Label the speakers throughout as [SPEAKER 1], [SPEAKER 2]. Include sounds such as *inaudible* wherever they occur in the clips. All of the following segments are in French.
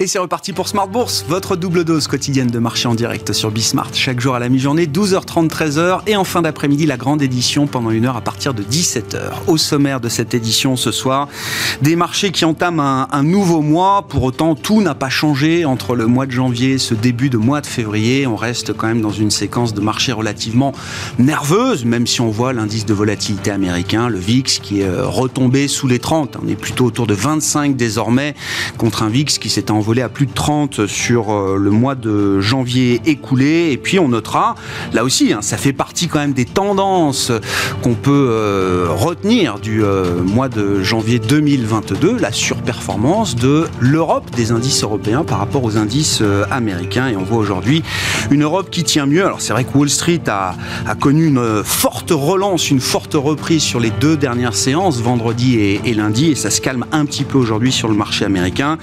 [SPEAKER 1] Et c'est reparti pour Smart Bourse, votre double dose quotidienne de marché en direct sur Bismart. Chaque jour à la mi-journée, 12h30, 13h. Et en fin d'après-midi, la grande édition pendant une heure à partir de 17h. Au sommaire de cette édition ce soir, des marchés qui entament un, nouveau mois. Pour autant, tout n'a pas changé entre le mois de janvier et ce début de mois de février. On reste quand même dans une séquence de marché relativement nerveuse, même si on voit l'indice de volatilité américain, le VIX, qui est euh, retombé sous les 30. On est plutôt autour de 25 désormais contre un VIX qui s'est envolé volé à plus de 30 sur euh, le mois de janvier écoulé. Et puis on notera, là aussi, hein, ça fait partie quand même des tendances qu'on peut euh, retenir du euh, mois de janvier 2022, la surperformance de l'Europe, des indices européens par rapport aux indices américains. Et on voit aujourd'hui une Europe qui tient mieux. Alors c'est vrai que Wall Street a, a, connu une forte relance, une forte reprise sur les deux dernières séances, vendredi et, et lundi, et ça se calme un petit peu aujourd'hui sur le marché américain.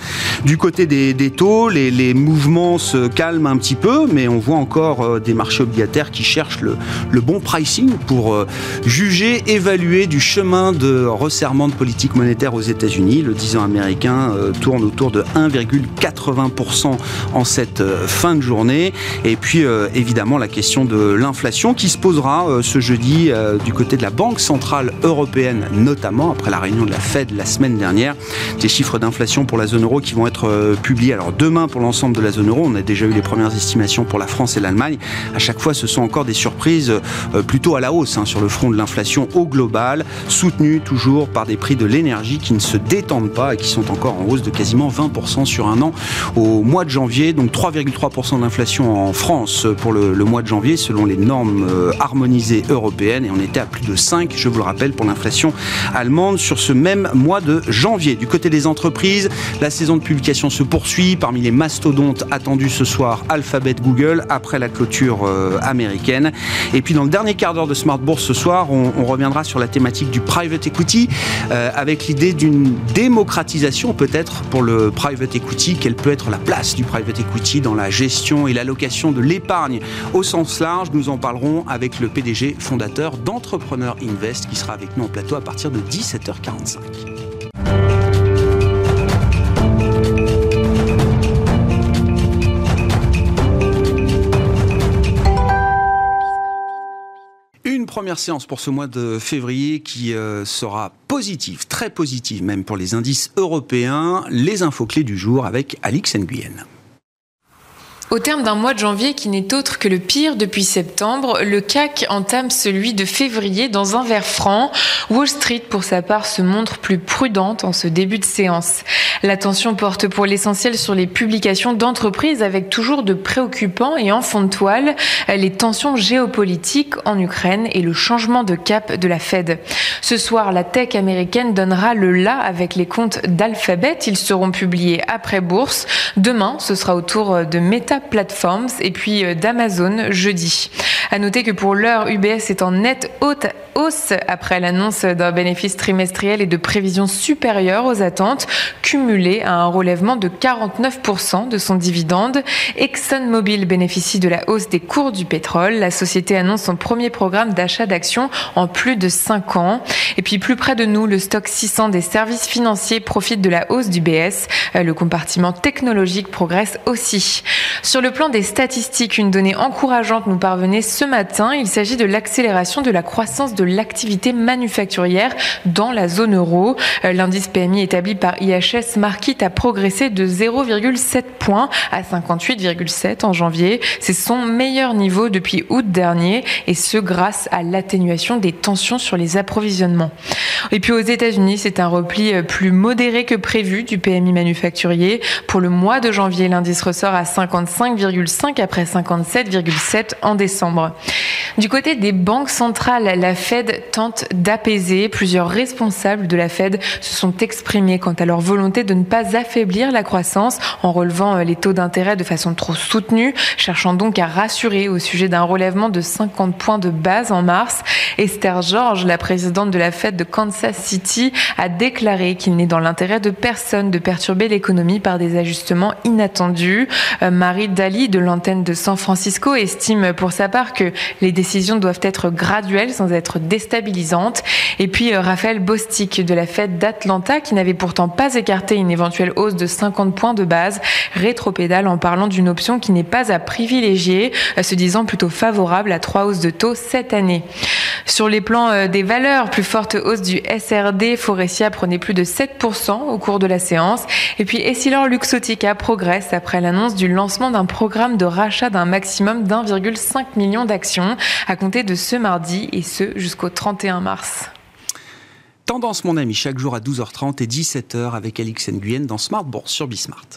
[SPEAKER 1] Du côté des des, taux, les, mouvements se calment un petit peu, mais on voit encore euh, des marchés obligataires qui cherchent le, bon pricing pour euh, juger, évaluer du chemin de resserrement de politique monétaire aux États-Unis. Le 10 ans américain euh, tourne autour de 1,80% en cette fin de journée. Et puis évidemment la question de l'inflation qui se posera ce jeudi du côté de la Banque centrale européenne, notamment après la réunion de la Fed la semaine dernière. Des chiffres d'inflation pour la zone euro qui vont être publié alors demain pour l'ensemble de la zone euro. On a déjà eu les premières estimations pour la France et l'Allemagne. À chaque fois, ce sont encore des surprises euh, plutôt à la hausse hein, sur le front de l'inflation au global, soutenues toujours par des prix de l'énergie qui ne se détendent pas et qui sont encore en hausse de quasiment 20% sur un an au mois de janvier. Donc 3,3% d'inflation en France pour le, mois de janvier selon les normes euh, harmonisées européennes et on était à plus de 5, je vous le rappelle, pour l'inflation allemande sur ce même mois de janvier. Du côté des entreprises, la saison de publication se poursuit. Parmi les mastodontes attendus ce soir, Alphabet, Google, après la clôture euh, américaine. Et puis dans le dernier quart d'heure de Smart Bourse ce soir, on, reviendra sur la thématique du private equity, euh, avec l'idée d'une démocratisation peut-être pour le private equity. Quelle peut être la place du private equity dans la gestion et l'allocation de l'épargne au sens large Nous en parlerons avec le PDG fondateur d'Entrepreneur Invest qui sera avec nous en plateau à partir de 17h45. Première séance pour ce mois de février qui euh, sera positive, très positive même pour les indices européens. Les infos clés du jour avec Alix Nguyen.
[SPEAKER 2] Au terme d'un mois de janvier qui n'est autre que le pire depuis septembre, le CAC entame celui de février dans un verre franc. Wall Street, pour sa part, se montre plus prudente en ce début de séance. L'attention porte pour l'essentiel sur les publications d'entreprises avec toujours de préoccupants et en fond de toile les tensions géopolitiques en Ukraine et le changement de cap de la Fed. Ce soir, la tech américaine donnera le la avec les comptes d'Alphabet. Ils seront publiés après bourse. Demain, ce sera au tour de Meta Platforms et puis euh, d'Amazon jeudi. À noter que pour l'heure, UBS est en nette haute hausse après l'annonce d'un bénéfice trimestriel et de prévisions supérieures aux attentes, cumulées à un relèvement de 49% de son dividende. ExxonMobil bénéficie de la hausse des cours du pétrole. La société annonce son premier programme d'achat d'actions en plus de 5 ans. Et puis plus près de nous, le stock 600 des services financiers profite de la hausse du BS. Euh, le compartiment technologique progresse aussi. Sur le plan des statistiques, une donnée encourageante nous parvenait ce matin. Il s'agit de l'accélération de la croissance de l'activité manufacturière dans la zone euro. Euh, l'indice PMI établi par IHS Markit a progressé de 0,7 points à 58,7 en janvier. C'est son meilleur niveau depuis août dernier et ce grâce à l'atténuation des tensions sur les approvisionnements. Et puis aux États-Unis, c'est un repli euh, plus modéré que prévu du PMI manufacturier. Pour le mois de janvier, l'indice ressort à 55,5 après 57,7 en décembre. Du côté des banques centrales, la Fed tente d'apaiser. Plusieurs responsables de la Fed se sont exprimés quant à leur volonté de ne pas affaiblir la croissance en relevant euh, les taux d'intérêt de façon trop soutenue, cherchant donc à rassurer au sujet d'un relèvement de 50 points de base en mars. Esther George, la présidente de la fête de Kansas City, a déclaré qu'il n'est dans l'intérêt de personne de perturber l'économie par des ajustements inattendus. Euh, Daly de l'antenne de San Francisco estime pour sa part que les décisions doivent être graduelles sans être déstabilisantes. Et puis euh, Raphaël Bostic de la fête d'Atlanta qui n'avait pourtant pas écarté une éventuelle hausse de 50 points de base, rétropédale en parlant d'une option qui n'est pas à privilégier, euh, se disant plutôt favorable à trois hausses de taux cette année. Sur les plans euh, des valeurs, plus forte hausse du SRD, Forestia prenait plus de 7% au cours de la séance. Et puis Essilor Luxotica progresse après l'annonce du lancement d'un programme de rachat d'un maximum d'1,5 million d'actions à compter de ce mardi et ce jusqu'au 31 mars.
[SPEAKER 1] Tendance, mon ami, chaque jour à 12h30 et 17h avec Alix Nguyen dans Smart Bourse sur Bismart.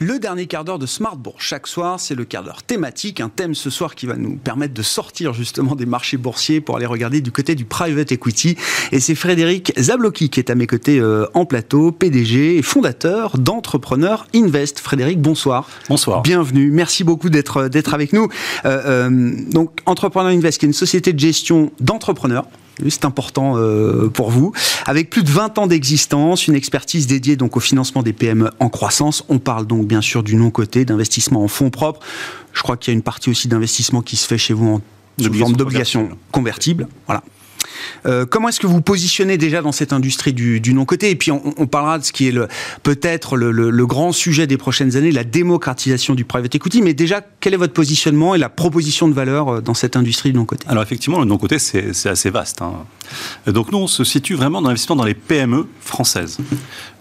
[SPEAKER 1] Le dernier quart d'heure de Smartbourg. Chaque soir, c'est le quart d'heure thématique, un thème ce soir qui va nous permettre de sortir justement des marchés boursiers pour aller regarder du côté du private equity. Et c'est Frédéric Zablocki qui est à mes côtés euh, en plateau, PDG et fondateur d'Entrepreneur Invest. Frédéric, bonsoir.
[SPEAKER 3] Bonsoir.
[SPEAKER 1] Bienvenue. Merci beaucoup d'être euh, d'être avec nous. Euh, euh, donc, Entrepreneur Invest, qui est une société de gestion d'entrepreneurs c'est important euh, pour vous. Avec plus de 20 ans d'existence, une expertise dédiée donc au financement des PME en croissance. On parle donc bien sûr du non-côté, d'investissement en fonds propres. Je crois qu'il y a une partie aussi d'investissement qui se fait chez vous en sous forme d'obligations convertibles. Voilà. Euh, comment est-ce que vous positionnez déjà dans cette industrie du, non-côté Et puis on, parlera de ce qui est peut-être le, grand sujet des prochaines années, la démocratisation du private equity. Mais déjà, quel est votre positionnement et la proposition de valeur euh, dans cette industrie du non-côté?
[SPEAKER 3] Alors effectivement, le non-côté, c'est assez vaste. Hein. Donc nous, on se situe vraiment dans l'investissement dans les PME françaises.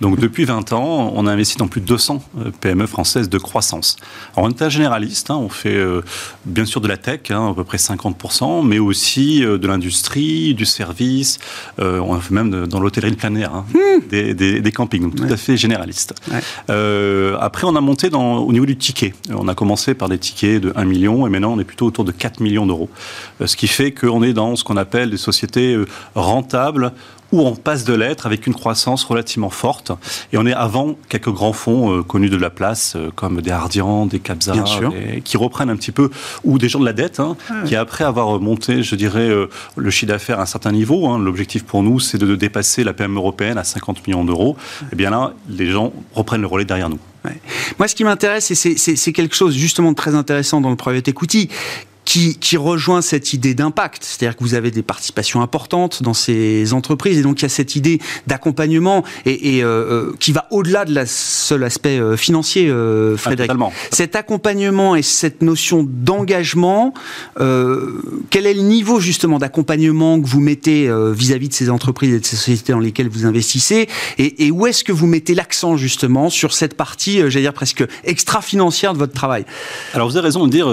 [SPEAKER 3] Donc depuis 20 ans, on a investi dans plus de 200 euh, PME françaises de croissance. Alors on est un généraliste, hein, on fait euh, bien sûr de la tech, hein, à peu près 50%, mais aussi euh, de l'industrie, du service, euh, on fait même de, dans l'hôtellerie de plein air, hein, mmh. des, des, des, campings, donc tout à fait généraliste. Ouais. Euh, après, on a monté dans, au niveau du ticket. On a commencé par des tickets de 1 million et maintenant on est plutôt autour de 4 millions d'euros. Euh, ce qui fait qu'on est dans ce qu'on appelle des sociétés rentables où on passe de l'être avec une croissance relativement forte. Et on est avant quelques grands fonds euh, connus de la place, euh, comme des Ardian, des Capza, qui reprennent un petit peu, ou des gens de la dette, hein, ah qui après avoir monté, je dirais, euh, le chiffre d'affaires à un certain niveau, hein, l'objectif pour nous, c'est de, de, dépasser la PM européenne à 50 millions d'euros. Et eh bien là, les gens reprennent le relais derrière nous.
[SPEAKER 1] Ouais. Moi, ce qui m'intéresse, et c'est quelque chose justement de très intéressant dans le private equity, qui, qui, rejoint cette idée d'impact. C'est-à-dire que vous avez des participations importantes dans ces entreprises et donc il y a cette idée d'accompagnement et, et euh, qui va au-delà de la seul aspect euh, financier, euh, Frédéric. Ah, cet accompagnement et cette notion d'engagement, euh, quel est le niveau justement d'accompagnement que vous mettez vis-à-vis -vis de ces entreprises et de ces sociétés dans lesquelles vous investissez? Et, et où est-ce que vous mettez l'accent justement sur cette partie, j'allais dire presque extra-financière de votre travail?
[SPEAKER 3] Alors vous avez raison de dire,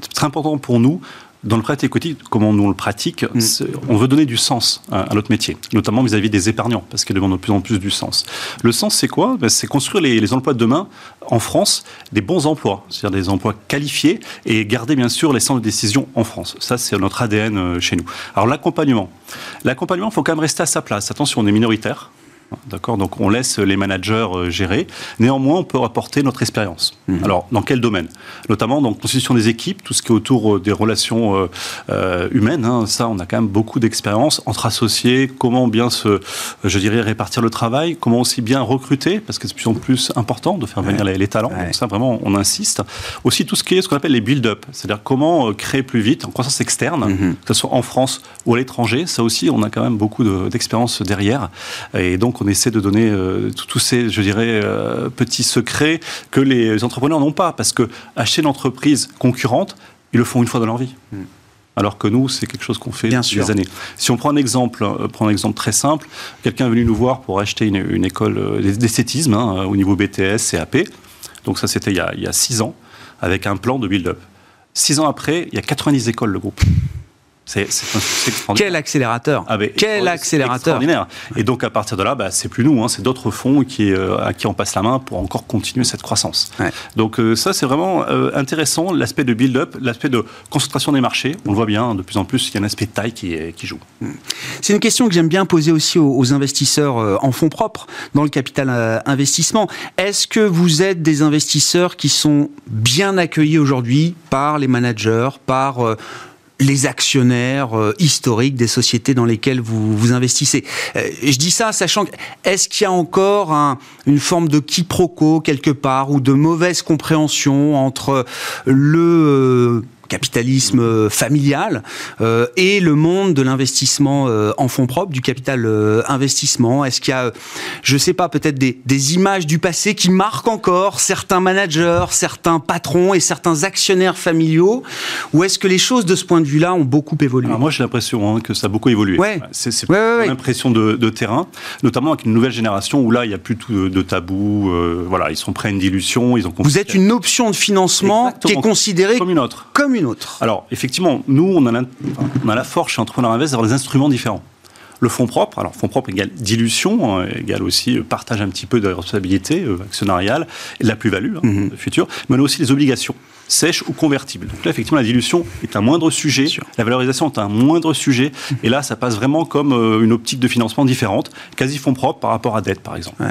[SPEAKER 3] c'est très important pour pour nous, dans le private equity, comment nous on le pratique, mm. on veut donner du sens à, à notre métier, notamment vis-à-vis -vis des épargnants, parce qu'ils demandent de plus en plus du sens. Le sens, c'est quoi? Ben, C'est construire les, les, emplois de demain en France, des bons emplois, c'est-à-dire des emplois qualifiés, et garder bien sûr les centres de décision en France. Ça, c'est notre ADN euh, chez nous. Alors l'accompagnement. L'accompagnement, il faut quand même rester à sa place. Attention, on est minoritaire. D'accord Donc on laisse les managers euh, gérer. Néanmoins, on peut apporter notre expérience. Mmh. Alors, dans quel domaine? Notamment dans la constitution des équipes, tout ce qui est autour euh, des relations euh, euh, humaines. Hein, ça, on a quand même beaucoup d'expérience entre associés, comment bien se, je dirais, répartir le travail, comment aussi bien recruter, parce que c'est de plus en plus important de faire venir ouais. les, les, talents. Ouais. Donc ça, vraiment, on insiste. Aussi tout ce qui est ce qu'on appelle les build-up, c'est-à-dire comment créer plus vite en croissance externe, mmh. que ce soit en France ou à l'étranger. Ça aussi, on a quand même beaucoup d'expérience de, derrière. Et donc, on essaie de donner euh, tous ces, je dirais, euh, petits secrets que les entrepreneurs n'ont pas. Parce que acheter une entreprise concurrente, ils le font une fois dans leur vie. Mm. Alors que nous, c'est quelque chose qu'on fait
[SPEAKER 1] Bien
[SPEAKER 3] depuis
[SPEAKER 1] sûr.
[SPEAKER 3] des années. Si on prend un exemple, euh, prend un exemple très simple, quelqu'un est venu nous voir pour acheter une, une école euh, d'esthétisme hein, au niveau BTS, CAP. Donc ça, c'était il, il, y a six ans, avec un plan de build-up. Six ans après, il y a 90 écoles, le groupe.
[SPEAKER 1] C'est. Quel accélérateur ah, Quel accélérateur
[SPEAKER 3] Extraordinaire. Et donc à partir de là, bah, c'est plus nous, hein, c'est d'autres fonds qui, euh, à qui on passe la main pour encore continuer cette croissance. Donc euh, ça, c'est vraiment euh, intéressant, l'aspect de build-up, l'aspect de concentration des marchés. On le voit bien, de plus en plus, il y a un aspect de taille qui, qui joue. Hmm.
[SPEAKER 1] C'est une question que j'aime bien poser aussi aux, investisseurs en fonds propres, dans le capital investissement. Est-ce que vous êtes des investisseurs qui sont bien accueillis aujourd'hui par les managers, par les actionnaires euh, historiques des sociétés dans lesquelles vous, vous investissez. Euh, je dis ça sachant que, est-ce qu'il y a encore une forme de quiproquo quelque part ou de mauvaise compréhension entre le... Capitalisme euh, familial euh, et le monde de l'investissement euh, en fonds propres, du capital investissement Est-ce qu'il y a, je ne sais pas, peut-être des, des, images du passé qui marquent encore certains managers, certains patrons et certains actionnaires familiaux Ou est-ce que les choses de ce point de vue-là ont beaucoup évolué?
[SPEAKER 3] Moi, j'ai l'impression hein, que ça a beaucoup évolué. Ouais. C'est ouais, l'impression de, de, terrain, notamment avec une nouvelle génération où là, il n'y a plus de, de tabou. voilà, ils sont prêts à une dilution. Ils ont
[SPEAKER 1] Vous êtes une option de financement qui est considérée comme une autre. Comme une autre.
[SPEAKER 3] Alors, effectivement, nous, on a, la, on a la force chez Entrepreneur Invest d'avoir des instruments différents. Le fonds propre, alors fonds propre égale dilution, hein, égale aussi euh, partage un petit peu de la responsabilité euh, actionnariale et de la plus-value hein, mhm. future, mais on a aussi les obligations sèches ou convertibles. Donc là, effectivement, la dilution est un moindre sujet, la valorisation est un moindre sujet, et là, ça passe vraiment comme euh, une optique de financement différente, quasi fonds propre par rapport à dette, par exemple.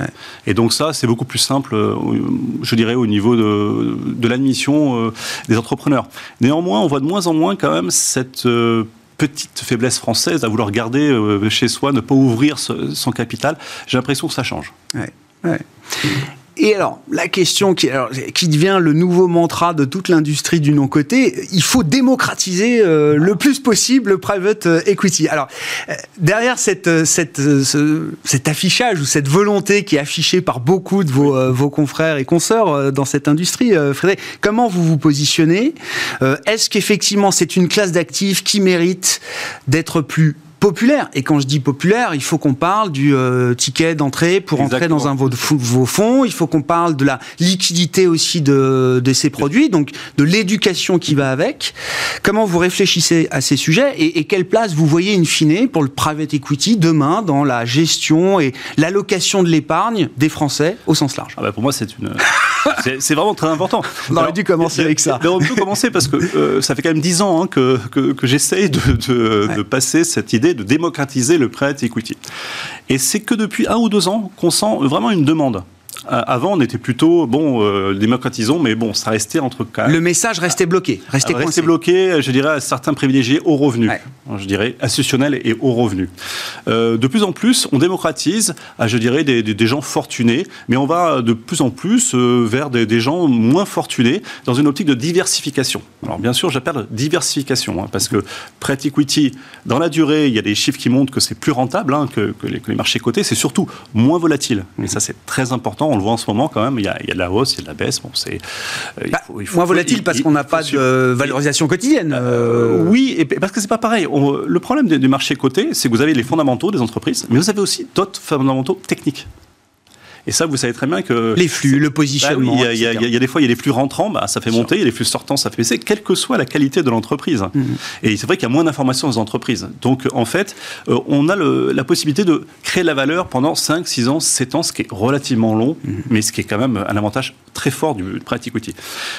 [SPEAKER 3] Et donc ça, c'est beaucoup plus simple, je dirais, au niveau de, de l'admission des entrepreneurs. Néanmoins, on voit de moins en moins quand même cette petite faiblesse française à vouloir garder euh, chez soi, ne pas ouvrir son capital. J'ai l'impression que ça change.
[SPEAKER 1] Ouais, et alors, la question qui, qui devient le nouveau mantra de toute l'industrie du non-côté, il faut démocratiser euh, le plus possible le private euh, equity. Alors, euh, derrière cette, cette, cet affichage ou cette volonté qui est affichée par beaucoup de vos, vos confrères et consoeurs dans cette industrie, Frédéric, comment vous vous positionnez? Est-ce qu'effectivement c'est une classe d'actifs qui mérite d'être plus populaire. Et quand je dis populaire, il faut qu'on parle du euh, ticket d'entrée pour entrer dans un vos, vos fonds. Il faut qu'on parle de la liquidité aussi de, de ces produits, donc de l'éducation qui va avec. Comment vous réfléchissez à ces sujets et, et, quelle place vous voyez in fine pour le private equity demain dans la gestion et l'allocation de l'épargne des Français au sens large?
[SPEAKER 3] Ah bah Pour moi, c'est une... *laughs* c'est vraiment très important.
[SPEAKER 1] On aurait dû commencer avec ça.
[SPEAKER 3] on peut commencer parce que euh, ça fait quand même dix ans hein, que, que, que j'essaye de, de, de passer cette idée de démocratiser le prêt equity. Et c'est que depuis un ou deux ans qu'on sent vraiment une demande. Euh, avant, on était plutôt, bon, euh, démocratisons, mais bon, ça restait entre
[SPEAKER 1] Le message restait bloqué, restait,
[SPEAKER 3] restait bloqué, je dirais, à certains privilégiés au revenu. Je dirais institutionnels et au revenu. Euh, de plus en plus, on démocratise, à, je dirais, des, des, gens fortunés, mais on va de plus en plus vers des, des, gens moins fortunés dans une optique de diversification. Alors, bien sûr, j'appelle diversification, hein, parce que prêt equity, dans la durée, il y a des chiffres qui montrent que c'est plus rentable hein, que, que, les, que, les, marchés cotés, c'est surtout moins volatile. Et ça, c'est très important on le voit en ce moment quand même, il y a, de la hausse, il y a de la baisse. Bon, c'est
[SPEAKER 1] euh, bah, moins volatile parce qu'on n'a pas de valorisation quotidienne.
[SPEAKER 3] Euh, oui, et parce que c'est pas pareil. le problème du marché coté, c'est que vous avez les fondamentaux des entreprises, mais vous avez aussi d'autres fondamentaux techniques. Et ça, vous savez très bien que...
[SPEAKER 1] Les flux, le positionnement.
[SPEAKER 3] il, y a, des fois, il y a des flux rentrants, bah, ça fait monter, il y a des flux sortants, ça fait baisser, quelle que soit la qualité de l'entreprise. Mm. Et c'est vrai qu'il y a moins d'informations dans les entreprises. Donc, en fait, euh, on a la possibilité de créer de la valeur pendant 5, 6 ans, 7 ans, ce qui est relativement long, mm. mais ce qui est quand même un avantage très fort du private equity.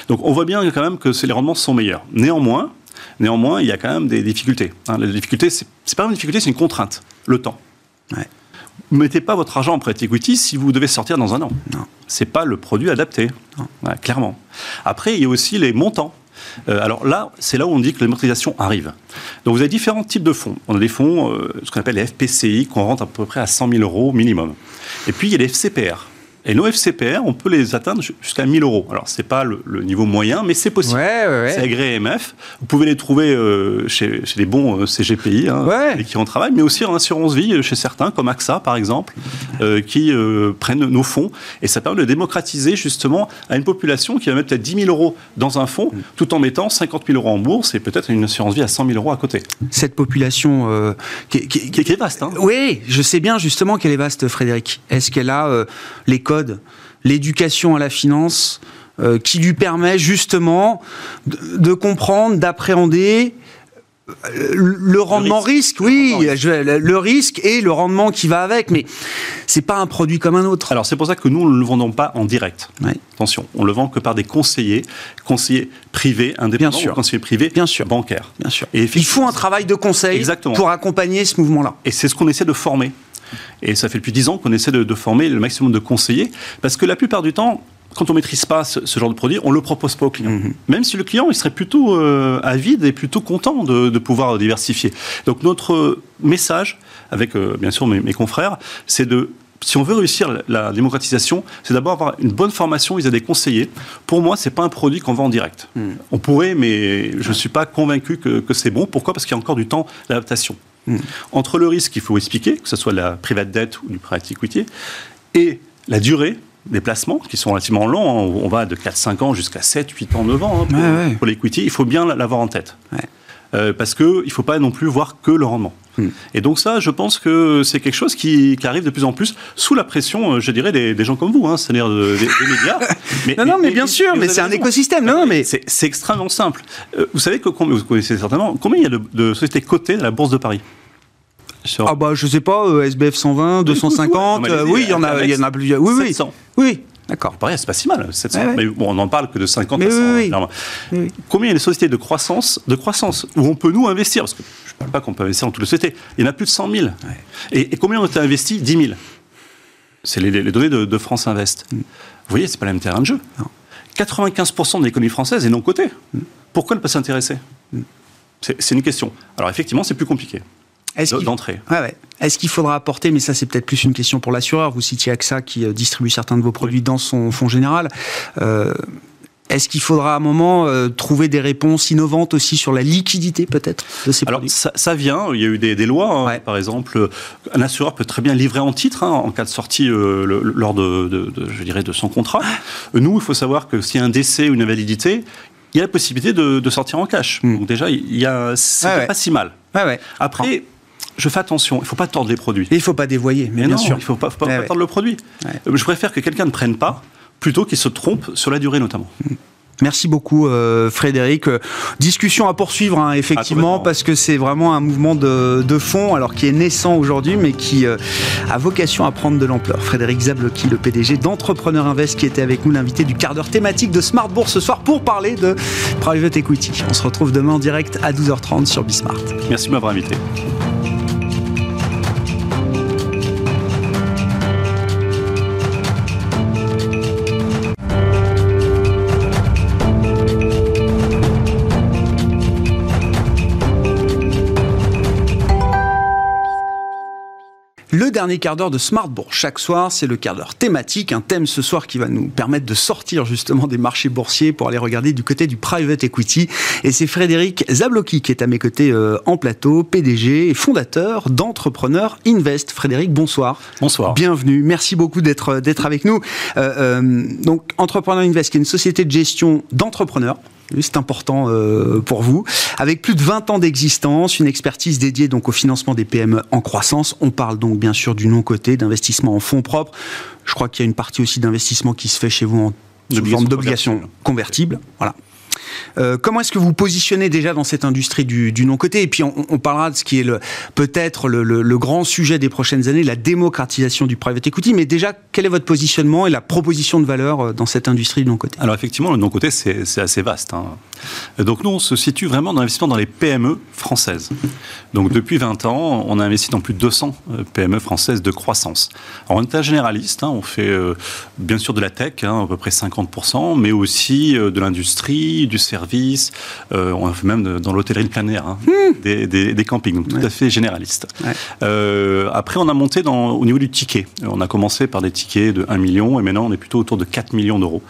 [SPEAKER 3] Donc, on voit bien quand même que les rendements sont meilleurs. Néanmoins, néanmoins, il y a quand même des difficultés. Hein. La difficulté, c'est pas une difficulté, c'est une contrainte, le temps. Ouais mettez pas votre argent en prêt equity si vous devez sortir dans un an. Ce n'est pas le produit adapté, clairement. Après, il y a aussi les montants. Euh, alors là, c'est là où on dit que l'amortisation arrive. Donc vous avez différents types de fonds. On a des fonds, euh, ce qu'on appelle les FPCI, qu'on rentre à peu près à 100 000 euros minimum. Et puis il y a les FCPR. Et nos FCPR, on peut les atteindre jusqu'à 1000 euros. Alors, c'est pas le, niveau moyen, mais c'est possible. C'est agréé MF. Vous pouvez les trouver euh, chez, chez, les bons euh, CGPI hein, qui en travaillent, mais aussi en assurance vie euh, chez certains, comme AXA par exemple, qui prennent nos fonds. Et ça permet de démocratiser justement à une population qui va mettre peut-être 10 000 euros dans un fonds, tout en mettant 50 000 euros en bourse et peut-être une assurance vie à 100 000 euros à côté.
[SPEAKER 1] Cette population
[SPEAKER 3] qui, qui, qui, est vaste. Hein.
[SPEAKER 1] Oui, je sais bien justement qu'elle est vaste, Frédéric. Est-ce qu'elle a les l'éducation à la finance, euh, qui lui permet justement de, comprendre, d'appréhender le rendement risque, oui, le, risque et le rendement qui va avec, mais c'est pas un produit comme un autre.
[SPEAKER 3] Alors c'est pour ça que nous ne le vendons pas en direct. Attention, on le vend que par des conseillers, conseillers privés, indépendants,
[SPEAKER 1] Bien sûr.
[SPEAKER 3] conseillers privés,
[SPEAKER 1] Bien sûr.
[SPEAKER 3] bancaires.
[SPEAKER 1] Bien sûr. Et il faut un travail de conseil
[SPEAKER 3] Exactement.
[SPEAKER 1] pour accompagner ce mouvement-là.
[SPEAKER 3] Et c'est ce qu'on essaie de former. Et ça fait depuis dix ans qu'on essaie de, de former le maximum de conseillers, parce que la plupart du temps, quand on maîtrise pas ce, ce, genre de produit, on le propose pas au client. -hmm. Même si le client, il serait plutôt euh, avide et plutôt content de, de, pouvoir diversifier. Donc notre message, avec euh, bien sûr mes, mes confrères, c'est de si on veut réussir la démocratisation, c'est d'abord avoir une bonne formation vis-à-vis des conseillers. Pour moi, c'est pas un produit qu'on vend en direct. Mm. On pourrait, mais je ne suis pas convaincu que, que c'est bon. Pourquoi? Parce qu'il y a encore du temps d'adaptation. Mm. Entre le risque qu'il faut expliquer, que ce soit la private debt ou du private equity, et la durée des placements qui sont relativement longs. On va de 4-5 ans jusqu'à 7, 8 ans, 9 ans hein, pour,
[SPEAKER 1] ouais, ouais.
[SPEAKER 3] pour l'equity. Il faut bien l'avoir en tête.
[SPEAKER 1] Ouais.
[SPEAKER 3] Euh, parce qu'il ne faut pas non plus voir que le rendement. Mm. Et donc ça, je pense que c'est quelque chose qui, qui, arrive de plus en plus sous la pression, euh, je dirais, des, des gens comme vous, hein, c'est-à-dire des, des, médias. *laughs*
[SPEAKER 1] mais, non, non, mais, bien sûr, mais c'est un écosystème. Non, non, mais
[SPEAKER 3] c'est extrêmement simple. Euh, vous savez que vous connaissez certainement combien il y a de, de sociétés cotées à la bourse de Paris?
[SPEAKER 1] Sur... Ah bah je sais pas, euh, SBF 120, 250, euh, oui, il y en a, il y en a plusieurs. Oui,
[SPEAKER 3] 700.
[SPEAKER 1] oui, oui. D'accord.
[SPEAKER 3] Pareil, c'est pas si mal, 700.
[SPEAKER 1] Ouais, ouais.
[SPEAKER 3] Mais bon, on n'en parle que de 50
[SPEAKER 1] Mais
[SPEAKER 3] à 100.
[SPEAKER 1] oui,
[SPEAKER 3] hein,
[SPEAKER 1] oui. Oui.
[SPEAKER 3] Combien il y a de sociétés de croissance, de croissance où on peut nous investir? Parce que je ne parle pas qu'on peut investir dans toutes les sociétés. Il y en a plus de 100 000. Et, et, combien ont été investis 10 000. C'est les, les, données de, de France Invest. Mm. Vous voyez, c'est pas le même terrain de jeu.
[SPEAKER 1] Non.
[SPEAKER 3] 95% de l'économie française est non cotée. Mm. Pourquoi ne pas s'intéresser? Mm. C'est une question. Alors effectivement, c'est plus compliqué d'entrée.
[SPEAKER 1] Ouais, ouais. Est-ce qu'il faudra apporter, mais ça c'est peut-être plus une question pour l'assureur, vous citiez AXA qui euh, distribue certains de vos produits oui. dans son fonds général, euh, est-ce qu'il faudra à un moment euh, trouver des réponses innovantes aussi sur la liquidité peut-être de ces
[SPEAKER 3] Alors,
[SPEAKER 1] produits
[SPEAKER 3] ça, ça, vient, il y a eu des, des lois, hein.
[SPEAKER 1] Ouais.
[SPEAKER 3] par exemple, un assureur peut très bien livrer en titre hein, en cas de sortie euh, le, lors de, de, de, je dirais, de son contrat. Nous, il faut savoir que s'il y a un décès ou une invalidité, il y a la possibilité de, de sortir en cash.
[SPEAKER 1] Mm.
[SPEAKER 3] Donc déjà, il y a, c'est
[SPEAKER 1] Ouais, ouais.
[SPEAKER 3] pas si mal.
[SPEAKER 1] Ouais.
[SPEAKER 3] Après, je fais attention, il ne faut pas tordre les produits.
[SPEAKER 1] Et il ne faut pas dévoyer, mais,
[SPEAKER 3] Mais
[SPEAKER 1] bien
[SPEAKER 3] non,
[SPEAKER 1] sûr.
[SPEAKER 3] il ne faut pas, faut pas,
[SPEAKER 1] Ouais,
[SPEAKER 3] pas
[SPEAKER 1] ouais.
[SPEAKER 3] tordre le produit.
[SPEAKER 1] Ouais.
[SPEAKER 3] Euh, Je préfère que quelqu'un ne prenne pas plutôt qu'il se trompe sur la durée notamment.
[SPEAKER 1] Merci beaucoup euh, Frédéric. Euh, discussion à poursuivre hein, effectivement
[SPEAKER 3] complètement.
[SPEAKER 1] parce que c'est vraiment un mouvement de, de fond alors qui est naissant aujourd'hui mais qui euh, a vocation à prendre de l'ampleur. Frédéric Zablocki, le PDG d'Entrepreneur Invest qui était avec nous l'invité du quart d'heure thématique de Smart Bourse ce soir pour parler de Private Equity. On se retrouve demain en direct à 12h30 sur Bismart.
[SPEAKER 3] Merci de m'avoir invité.
[SPEAKER 1] Le dernier quart d'heure de Smart Bourse chaque soir, c'est le quart d'heure thématique, un thème ce soir qui va nous permettre de sortir justement des marchés boursiers pour aller regarder du côté du private equity. Et c'est Frédéric Zablocki qui est à mes côtés euh, en plateau, PDG et fondateur d'Entrepreneur Invest. Frédéric, bonsoir.
[SPEAKER 3] Bonsoir.
[SPEAKER 1] Bienvenue. Merci beaucoup d'être d'être avec nous. Euh, euh, donc Entrepreneur Invest, qui est une société de gestion d'entrepreneurs. C'est important euh, pour vous. Avec plus de 20 ans d'existence, une expertise dédiée donc au financement des PME en croissance. On parle donc bien sûr du non-côté, d'investissement en fonds propres. Je crois qu'il y a une partie aussi d'investissement qui se fait chez vous en sous forme d'obligations convertibles. Voilà. Euh, comment est-ce que vous positionnez déjà dans cette industrie du, non-côté Et puis on, parlera de ce qui est peut-être le, grand sujet des prochaines années, la démocratisation du private equity. Mais déjà, quel est votre positionnement et la proposition de valeur euh, dans cette industrie du non-côté?
[SPEAKER 3] Alors effectivement, le non-côté, c'est assez vaste. Hein. Donc nous, on se situe vraiment dans l'investissement dans les PME françaises. Donc depuis 20 ans, on a investi dans plus de 200 PME françaises de croissance. Alors on est un généraliste, hein, on fait euh, bien sûr de la tech, hein, à peu près 50%, mais aussi euh, de l'industrie, du service, euh, on fait même de, dans l'hôtellerie de plein air, hein, mmh. des, des, des, campings, donc tout
[SPEAKER 1] ouais.
[SPEAKER 3] à fait généraliste.
[SPEAKER 1] Ouais.
[SPEAKER 3] Euh, après, on a monté dans, au niveau du ticket. On a commencé par des tickets de 1 million et maintenant on est plutôt autour de 4 millions d'euros.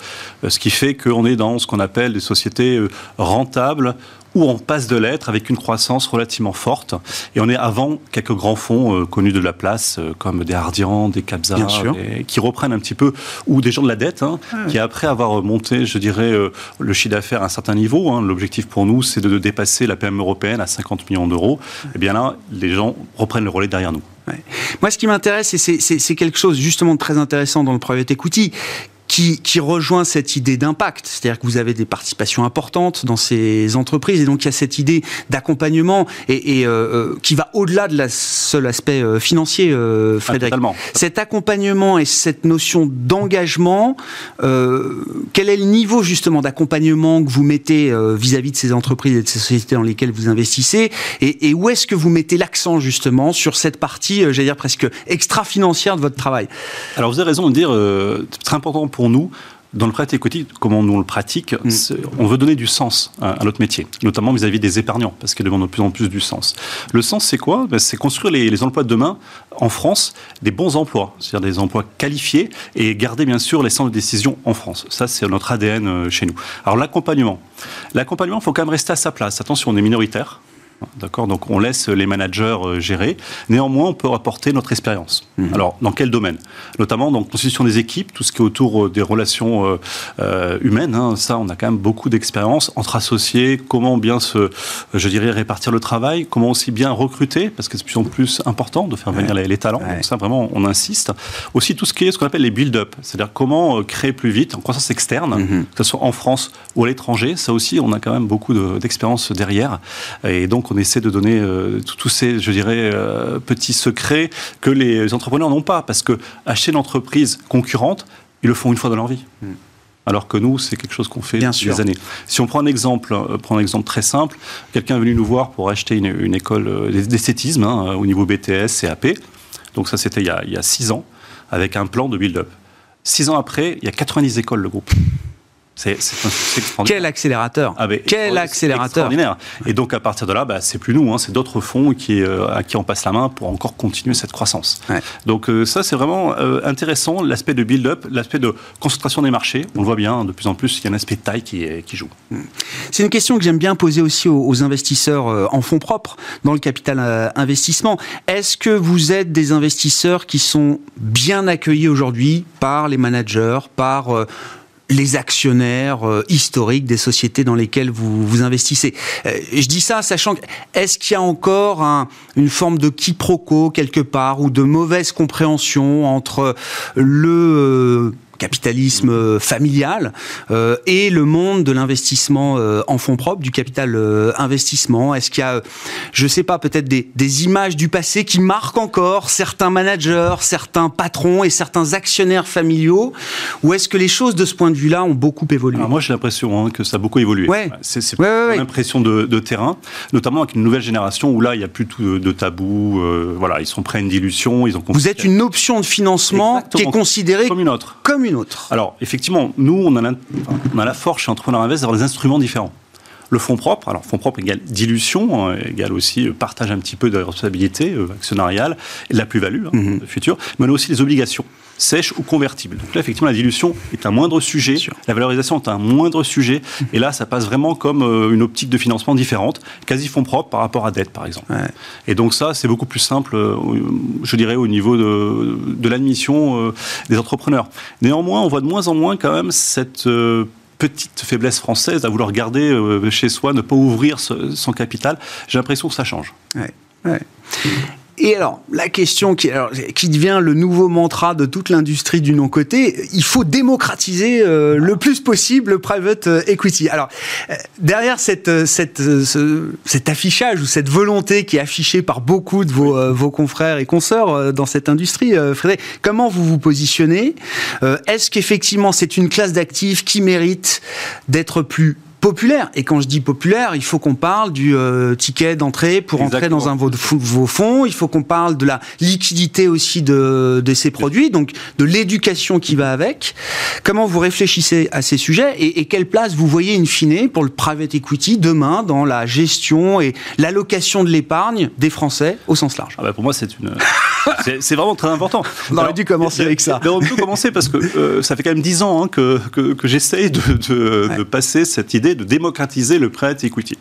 [SPEAKER 3] Euh, ce qui fait qu'on est dans ce qu'on appelle des sociétés rentables où on passe de l'être avec une croissance relativement forte. Et on est avant quelques grands fonds euh, connus de la place, euh, comme des Ardian, des Capza, des, qui reprennent un petit peu, ou des gens de la dette, hein, ah, qui après avoir monté, je dirais, euh, le chiffre d'affaires à un certain niveau, hein, l'objectif pour nous, c'est de, de, dépasser la PM européenne à 50 millions d'euros. Et eh bien là, les gens reprennent le relais derrière nous.
[SPEAKER 1] Ouais. Moi, ce qui m'intéresse, et c'est quelque chose justement de très intéressant dans le private equity, qui, qui rejoint cette idée d'impact. C'est-à-dire que vous avez des participations importantes dans ces entreprises et donc il y a cette idée d'accompagnement et, et euh, qui va au-delà de la seul aspect financier, ah, Frédéric. cet accompagnement et cette notion d'engagement, quel est le niveau justement d'accompagnement que vous mettez vis-à-vis de ces entreprises et de ces sociétés dans lesquelles vous investissez? Et, et où est-ce que vous mettez l'accent justement sur cette partie, j'allais dire presque extra-financière de votre travail?
[SPEAKER 3] Alors vous avez raison de dire, euh, c'est très important pour nous, dans le prêt écoutique, comment nous on le pratique, mm. on veut donner du sens à, notre métier, notamment vis-à-vis des épargnants, parce qu'ils demandent de plus en plus du sens. Le sens, c'est quoi? Ben, C'est construire les, emplois de demain en France, des bons emplois, c'est-à-dire des emplois qualifiés, et garder bien sûr les centres de décision en France. Ça, c'est notre ADN euh, chez nous. Alors l'accompagnement. L'accompagnement, il faut quand même rester à sa place. Attention, on est minoritaire. D'accord Donc on laisse les managers euh, gérer. Néanmoins, on peut apporter notre expérience. Mhm. Alors, dans quel domaine? Notamment dans la constitution des équipes, tout ce qui est autour euh, des relations euh, humaines. Hein. ça, on a quand même beaucoup d'expérience entre associés, comment bien se, je dirais, répartir le travail, comment aussi bien recruter, parce que c'est de plus en plus important de faire venir les, talents. Donc ça, vraiment, on insiste. Aussi tout ce qui est ce qu'on appelle les build-up, c'est-à-dire comment créer plus vite en croissance externe, mhm. que ce soit en France ou à l'étranger. Ça aussi, on a quand même beaucoup d'expérience derrière. Et donc, on essaie de donner euh, tous ces, je dirais, euh, petits secrets que les entrepreneurs n'ont pas. Parce que acheter une entreprise concurrente, ils le font une fois dans leur vie. Hmm. Alors que nous, c'est quelque chose qu'on fait depuis des années. Si on prend un exemple, euh, prend un exemple très simple, quelqu'un est venu nous voir pour acheter une, école d'esthétisme hein, au niveau BTS, CAP. Donc ça, c'était il, il, y a six ans, avec un plan de build-up. Six ans après, il y a 90 écoles, le groupe.
[SPEAKER 1] C'est un Quel accélérateur ah, Quel accélérateur
[SPEAKER 3] Extraordinaire. Et donc, à partir de là, bah, c'est plus nous, hein, c'est d'autres fonds qui, euh, à qui on passe la main pour encore continuer cette croissance. Donc, euh, ça, c'est vraiment euh, intéressant, l'aspect de build-up, l'aspect de concentration des marchés. On le voit bien, de plus en plus, il y a un aspect de taille qui, qui joue. Hmm.
[SPEAKER 1] C'est une question que j'aime bien poser aussi aux, investisseurs en fonds propres, dans le capital investissement. Est-ce que vous êtes des investisseurs qui sont bien accueillis aujourd'hui par les managers, par les actionnaires euh, historiques des sociétés dans lesquelles vous, vous investissez. Euh, je dis ça sachant que, est-ce qu'il y a encore une forme de quiproquo quelque part ou de mauvaise compréhension entre le... Capitalisme euh, familial euh, et le monde de l'investissement euh, en fonds propres, du capital investissement Est-ce qu'il y a, je sais pas, peut-être des, des, images du passé qui marquent encore certains managers, certains patrons et certains actionnaires familiaux Ou est-ce que les choses de ce point de vue-là ont beaucoup évolué?
[SPEAKER 3] Moi, j'ai l'impression hein, que ça a beaucoup évolué. Ouais. C'est ouais, l'impression de, de, terrain, notamment avec une nouvelle génération où là, il n'y a plus tout de, tabou. voilà, ils sont prêts à une dilution. Ils ont
[SPEAKER 1] Vous êtes une option de financement qui est considérée comme une autre. Comme une
[SPEAKER 3] alors, effectivement, nous, on a, la, on a la force chez Entrepreneur Invest d'avoir des instruments différents. Le fonds propre, alors fonds propre égale dilution, hein, égale aussi euh, partage un petit peu de responsabilité euh, actionnariale et de la plus-value hein, mhm. future, mais on a aussi les obligations sèches ou convertibles. Donc là, effectivement, la dilution est un moindre sujet, la valorisation est un moindre sujet, et là, ça passe vraiment comme euh, une optique de financement différente, quasi fonds propre par rapport à dette, par exemple. Et donc ça, c'est beaucoup plus simple, je dirais, au niveau de, de l'admission des entrepreneurs. Néanmoins, on voit de moins en moins quand même cette petite faiblesse française à vouloir garder euh, chez soi, ne pas ouvrir son capital. J'ai l'impression que ça change.
[SPEAKER 1] Ouais, et alors, la question qui, qui, devient le nouveau mantra de toute l'industrie du non-côté, il faut démocratiser euh, le plus possible le private euh, equity. Alors, euh, derrière cette, cette, cet affichage ou cette volonté qui est affichée par beaucoup de vos, vos confrères et consoeurs dans cette industrie, Frédéric, comment vous vous positionnez Est-ce qu'effectivement c'est une classe d'actifs qui mérite d'être plus populaire. Et quand je dis populaire, il faut qu'on parle du euh, ticket d'entrée pour entrer dans un vos, vos fonds. Il faut qu'on parle de la liquidité aussi de, de ces produits, donc de l'éducation qui va avec. Comment vous réfléchissez à ces sujets et, et, quelle place vous voyez in fine pour le private equity demain dans la gestion et l'allocation de l'épargne des Français au sens large?
[SPEAKER 3] Ah bah Pour moi, c'est une... *laughs* c'est vraiment très important.
[SPEAKER 1] On aurait dû commencer avec ça.
[SPEAKER 3] on peut commencer parce que euh, ça fait quand même dix ans hein, que, que, que j'essaye de, de, de passer cette idée de démocratiser le prêt equity.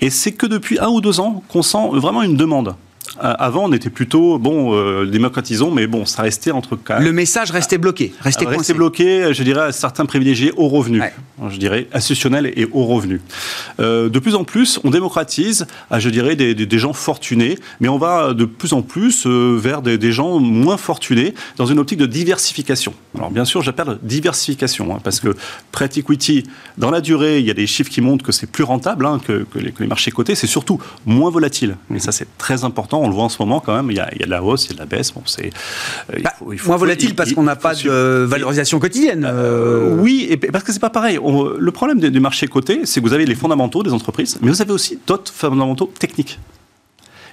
[SPEAKER 3] Et c'est que depuis un ou deux ans qu'on sent vraiment une demande avant, on était plutôt, bon, euh, démocratisons, mais bon, ça restait entre
[SPEAKER 1] cas. Le message restait bloqué, restait,
[SPEAKER 3] restait bloqué, je dirais, à certains privilégiés au revenu, je dirais, institutionnels et au revenu. Euh, de plus en plus, on démocratise, à, je dirais, des, des, gens fortunés, mais on va de plus en plus vers des, des, gens moins fortunés dans une optique de diversification. Alors, bien sûr, j'appelle diversification, hein, parce que Prêt Equity, dans la durée, il y a des chiffres qui montrent que c'est plus rentable hein, que, que, les, que les marchés cotés, c'est surtout moins volatile. Et ça, c'est très important on le voit en ce moment quand même, il y a, de la hausse, il y a de la baisse. Bon, c'est
[SPEAKER 1] euh, bah, moins volatile parce qu'on n'a pas de valorisation quotidienne.
[SPEAKER 3] Euh, oui, et parce que c'est pas pareil. le problème du marché coté, c'est que vous avez les fondamentaux des entreprises, mais vous avez aussi d'autres fondamentaux techniques.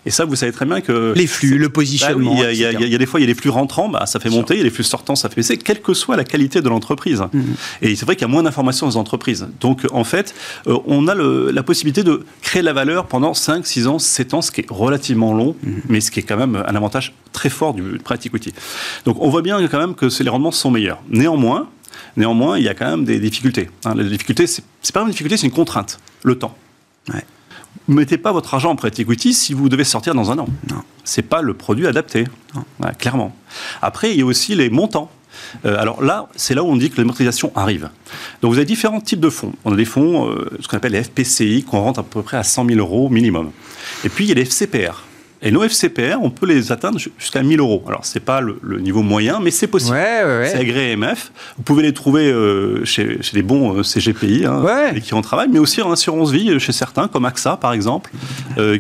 [SPEAKER 3] Et ça, vous savez très bien que...
[SPEAKER 1] Les flux, le positionnement.
[SPEAKER 3] il, y a, des fois, il y a des flux rentrants, bah, ça fait monter, il y a des flux sortants, ça fait baisser, quelle que soit la qualité de l'entreprise. Mhm. Et c'est vrai qu'il y a moins d'informations dans les entreprises. Donc, en fait, euh, on a la possibilité de créer de la valeur pendant 5, 6 ans, 7 ans, ce qui est relativement long, mhm. mais ce qui est quand même un avantage très fort du private equity. Donc, on voit bien quand même que les rendements sont meilleurs. Néanmoins, Néanmoins, il y a quand même des difficultés. Hein. La difficulté, c'est pas une difficulté, c'est une contrainte, le temps. Ouais ne mettez pas votre argent en prêt equity si vous devez sortir dans un an. Non. C'est pas le produit adapté, clairement. Après, il y a aussi les montants. Euh, alors là, c'est là où on dit que l'amortisation arrive. Donc vous avez différents types de fonds. On a des fonds, euh, ce qu'on appelle les FPCI, qu'on rentre à peu près à 100 000 euros minimum. Et puis il y a les FCPR. Et nos FCPR, on peut les atteindre jusqu'à 1000 euros. Alors, c'est pas le, niveau moyen, mais c'est possible. C'est agréé MF. Vous pouvez les trouver euh, chez, chez, les bons euh, CGPI hein, qui en travaillent, mais aussi en assurance vie euh, chez certains, comme AXA par exemple,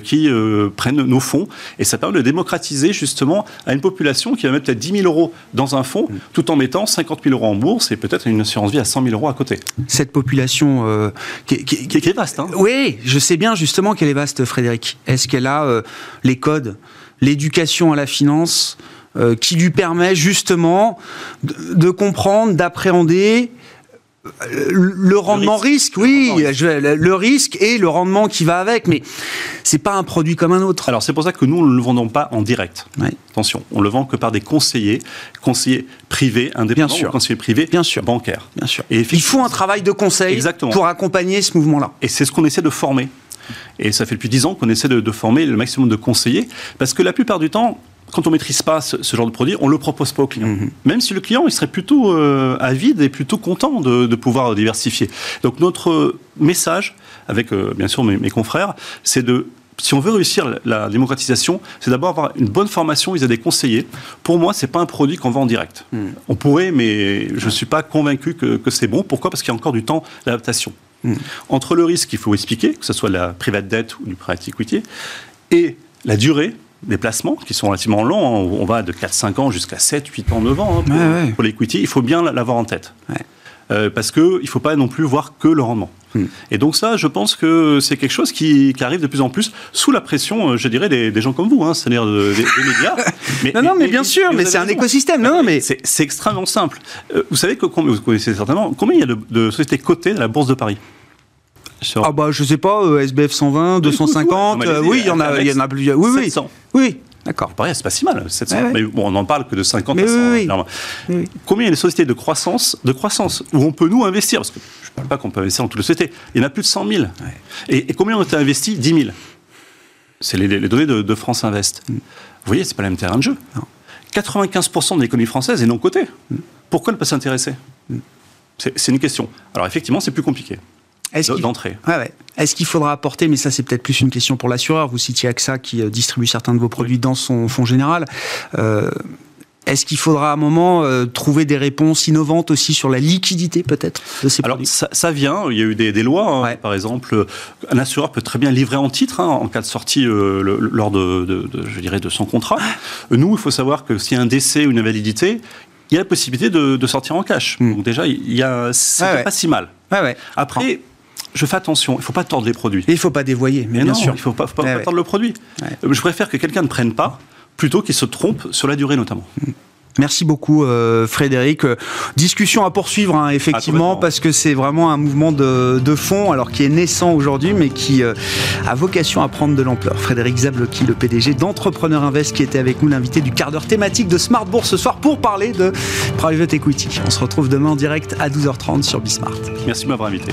[SPEAKER 3] qui prennent nos fonds. Et ça permet de démocratiser justement à une population qui va mettre peut-être 10 000 euros dans un fonds, mm. tout en mettant 50 000 euros en bourse et peut-être une assurance vie à 100 000 euros à côté.
[SPEAKER 1] Cette population
[SPEAKER 3] qui, qui, qui, est vaste. Hein.
[SPEAKER 1] Oui, je sais bien justement qu'elle est vaste, Frédéric. Est-ce qu'elle a les l'éducation à la finance, euh, qui lui permet justement de, comprendre, d'appréhender euh, le rendement risque, oui, le, risque et le rendement qui va avec, mais c'est pas un produit comme un autre.
[SPEAKER 3] Alors c'est pour ça que nous ne le vendons pas en direct. Attention, on le vend que par des conseillers, conseillers privés indépendants, Bien sûr. conseillers privés Bien sûr. bancaires.
[SPEAKER 1] Bien sûr. Et il faut un travail de conseil pour accompagner ce mouvement-là.
[SPEAKER 3] Et c'est ce qu'on essaie de former. Et ça fait depuis dix ans qu'on essaie de, former le maximum de conseillers, parce que la plupart du temps, quand on maîtrise pas ce, genre de produit, on le propose pas au client. Mhm. Même si le client, il serait plutôt euh, avide et plutôt content de, pouvoir diversifier. Donc notre message, avec euh, bien sûr mes, confrères, c'est de si on veut réussir la démocratisation, c'est d'abord avoir une bonne formation vis-à-vis des conseillers. Pour moi, c'est pas un produit qu'on vend en direct. Mhm. On pourrait, mais je ne suis pas convaincu que, que c'est bon. Pourquoi? Parce qu'il y a encore du temps d'adaptation. Hmm. Entre le risque qu'il faut expliquer, que ce soit la private debt ou du private equity, et la durée des placements, qui sont relativement longs, hein. on va de 4-5 ans jusqu'à 7, 8 ans, 9 ans hein, pour, l'equity, il faut bien l'avoir en tête. Euh, parce qu'il ne faut pas non plus voir que le rendement. Hmm. Et donc ça, je pense que c'est quelque chose qui, arrive de plus en plus sous la pression, euh, je dirais, des, gens comme vous, hein, c'est-à-dire des, médias. *laughs*
[SPEAKER 1] Mais, non, non, mais, bien sûr, mais, c'est un écosystème. Non, mais
[SPEAKER 3] c'est extrêmement simple. Euh, vous savez que vous connaissez certainement combien il y a de, sociétés cotées à la bourse de Paris?
[SPEAKER 1] Ah bah je sais pas, SBF 120, 250, oui, il y en a, il y en a plusieurs. Oui, oui. Oui. D'accord.
[SPEAKER 3] Pareil, c'est pas si mal, 700. Mais bon, on n'en parle que de 50 à 100. Oui, Combien il y a de sociétés de croissance, de croissance où on peut nous investir? Parce que je ne parle pas qu'on peut investir dans toutes les sociétés. Il y en a plus de 100 000. Et, combien ont été investis? 10 000. C'est les, données de, France Invest. Mm. Vous voyez, c'est pas le même terrain de jeu. 95% de l'économie française est non cotée. Mm. Pourquoi ne pas s'intéresser? Mm. C'est une question. Alors effectivement, c'est plus compliqué d'entrée.
[SPEAKER 1] Est-ce qu'il faudra apporter, mais ça c'est peut-être plus une question pour l'assureur, vous citiez AXA qui euh, distribue certains de vos produits dans son fonds général. Euh, est-ce qu'il faudra à un moment euh, trouver des réponses innovantes aussi sur la liquidité peut-être de ces
[SPEAKER 3] Alors,
[SPEAKER 1] produits?
[SPEAKER 3] ça, ça, vient, il y a eu des, lois. Hein. Par exemple, un assureur peut très bien livrer en titre hein, en cas de sortie lors de, je dirais, de son contrat. Nous, il faut savoir que s'il y a un décès ou une invalidité, il y a la possibilité de, sortir en cash. Hmm. Donc déjà, il y a, c'est pas si mal. Après, je fais attention, il ne faut pas tordre les produits.
[SPEAKER 1] il ne faut pas dévoyer, mais, bien sûr.
[SPEAKER 3] Il ne faut pas, tordre le produit. Je préfère que quelqu'un ne prenne pas plutôt qu'il se trompe sur la durée notamment. Mm.
[SPEAKER 1] Merci beaucoup euh, Frédéric. Euh, discussion à poursuivre hein, effectivement parce que c'est vraiment un mouvement de, fond alors qui est naissant aujourd'hui mais qui euh, a vocation à prendre de l'ampleur. Frédéric Zabloki, le PDG d'Entrepreneur Invest qui était avec nous l'invité du quart d'heure thématique de Smart Bourse ce soir pour parler de Private Equity. On se retrouve demain en direct à 12h30 sur Bismart.
[SPEAKER 3] Merci de m'avoir invité.